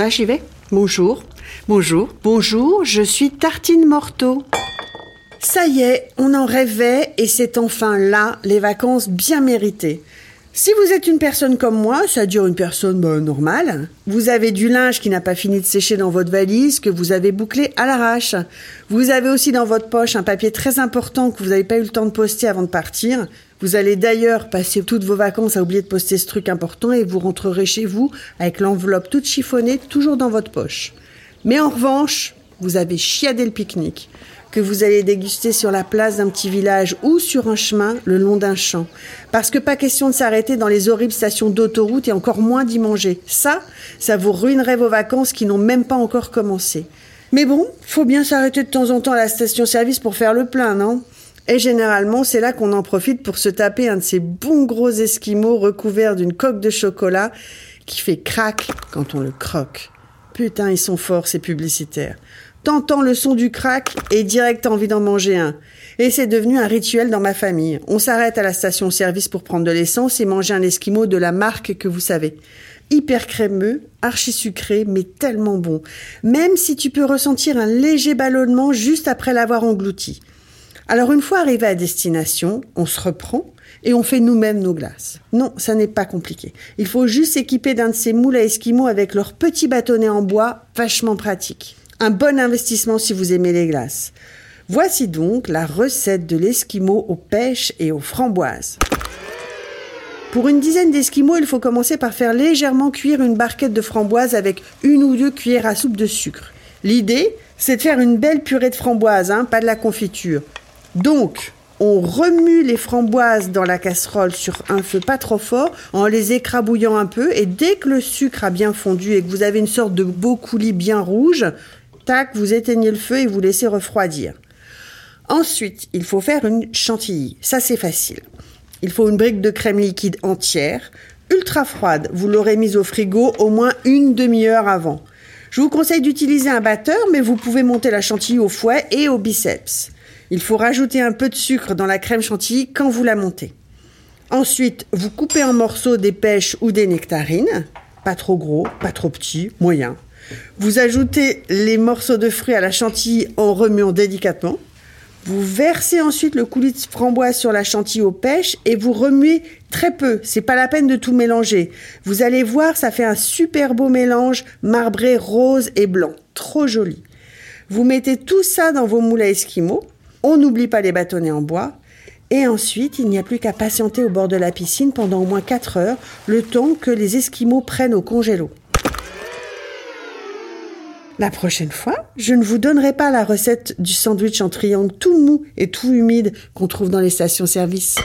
Ah, j'y vais. Bonjour. Bonjour. Bonjour, je suis Tartine Morteau. Ça y est, on en rêvait et c'est enfin là, les vacances bien méritées. Si vous êtes une personne comme moi, ça dure une personne bah, normale. Vous avez du linge qui n'a pas fini de sécher dans votre valise, que vous avez bouclé à l'arrache. Vous avez aussi dans votre poche un papier très important que vous n'avez pas eu le temps de poster avant de partir. Vous allez d'ailleurs passer toutes vos vacances à oublier de poster ce truc important et vous rentrerez chez vous avec l'enveloppe toute chiffonnée, toujours dans votre poche. Mais en revanche, vous avez chiadé le pique-nique que vous allez déguster sur la place d'un petit village ou sur un chemin le long d'un champ. Parce que pas question de s'arrêter dans les horribles stations d'autoroute et encore moins d'y manger. Ça, ça vous ruinerait vos vacances qui n'ont même pas encore commencé. Mais bon, faut bien s'arrêter de temps en temps à la station-service pour faire le plein, non? Et généralement, c'est là qu'on en profite pour se taper un de ces bons gros esquimaux recouverts d'une coque de chocolat qui fait crack quand on le croque. Putain, ils sont forts, ces publicitaires. T'entends le son du crack et direct envie d'en manger un. Et c'est devenu un rituel dans ma famille. On s'arrête à la station-service pour prendre de l'essence et manger un esquimau de la marque que vous savez. Hyper crémeux, archi sucré, mais tellement bon. Même si tu peux ressentir un léger ballonnement juste après l'avoir englouti. Alors une fois arrivé à destination, on se reprend et on fait nous-mêmes nos glaces. Non, ça n'est pas compliqué. Il faut juste s'équiper d'un de ces moules à esquimaux avec leur petit bâtonnet en bois, vachement pratique. Un bon investissement si vous aimez les glaces. Voici donc la recette de l'esquimau aux pêches et aux framboises. Pour une dizaine d'esquimaux, il faut commencer par faire légèrement cuire une barquette de framboises avec une ou deux cuillères à soupe de sucre. L'idée, c'est de faire une belle purée de framboises, hein, pas de la confiture. Donc, on remue les framboises dans la casserole sur un feu pas trop fort en les écrabouillant un peu et dès que le sucre a bien fondu et que vous avez une sorte de beau coulis bien rouge, vous éteignez le feu et vous laissez refroidir. Ensuite, il faut faire une chantilly. Ça, c'est facile. Il faut une brique de crème liquide entière, ultra froide. Vous l'aurez mise au frigo au moins une demi-heure avant. Je vous conseille d'utiliser un batteur, mais vous pouvez monter la chantilly au fouet et au biceps. Il faut rajouter un peu de sucre dans la crème chantilly quand vous la montez. Ensuite, vous coupez en morceaux des pêches ou des nectarines, pas trop gros, pas trop petits, moyen. Vous ajoutez les morceaux de fruits à la chantilly en remuant délicatement. Vous versez ensuite le coulis de framboise sur la chantilly aux pêches et vous remuez très peu. C'est pas la peine de tout mélanger. Vous allez voir, ça fait un super beau mélange marbré rose et blanc. Trop joli. Vous mettez tout ça dans vos moules à esquimaux. On n'oublie pas les bâtonnets en bois. Et ensuite, il n'y a plus qu'à patienter au bord de la piscine pendant au moins 4 heures, le temps que les esquimaux prennent au congélo. La prochaine fois, je ne vous donnerai pas la recette du sandwich en triangle tout mou et tout humide qu'on trouve dans les stations-service.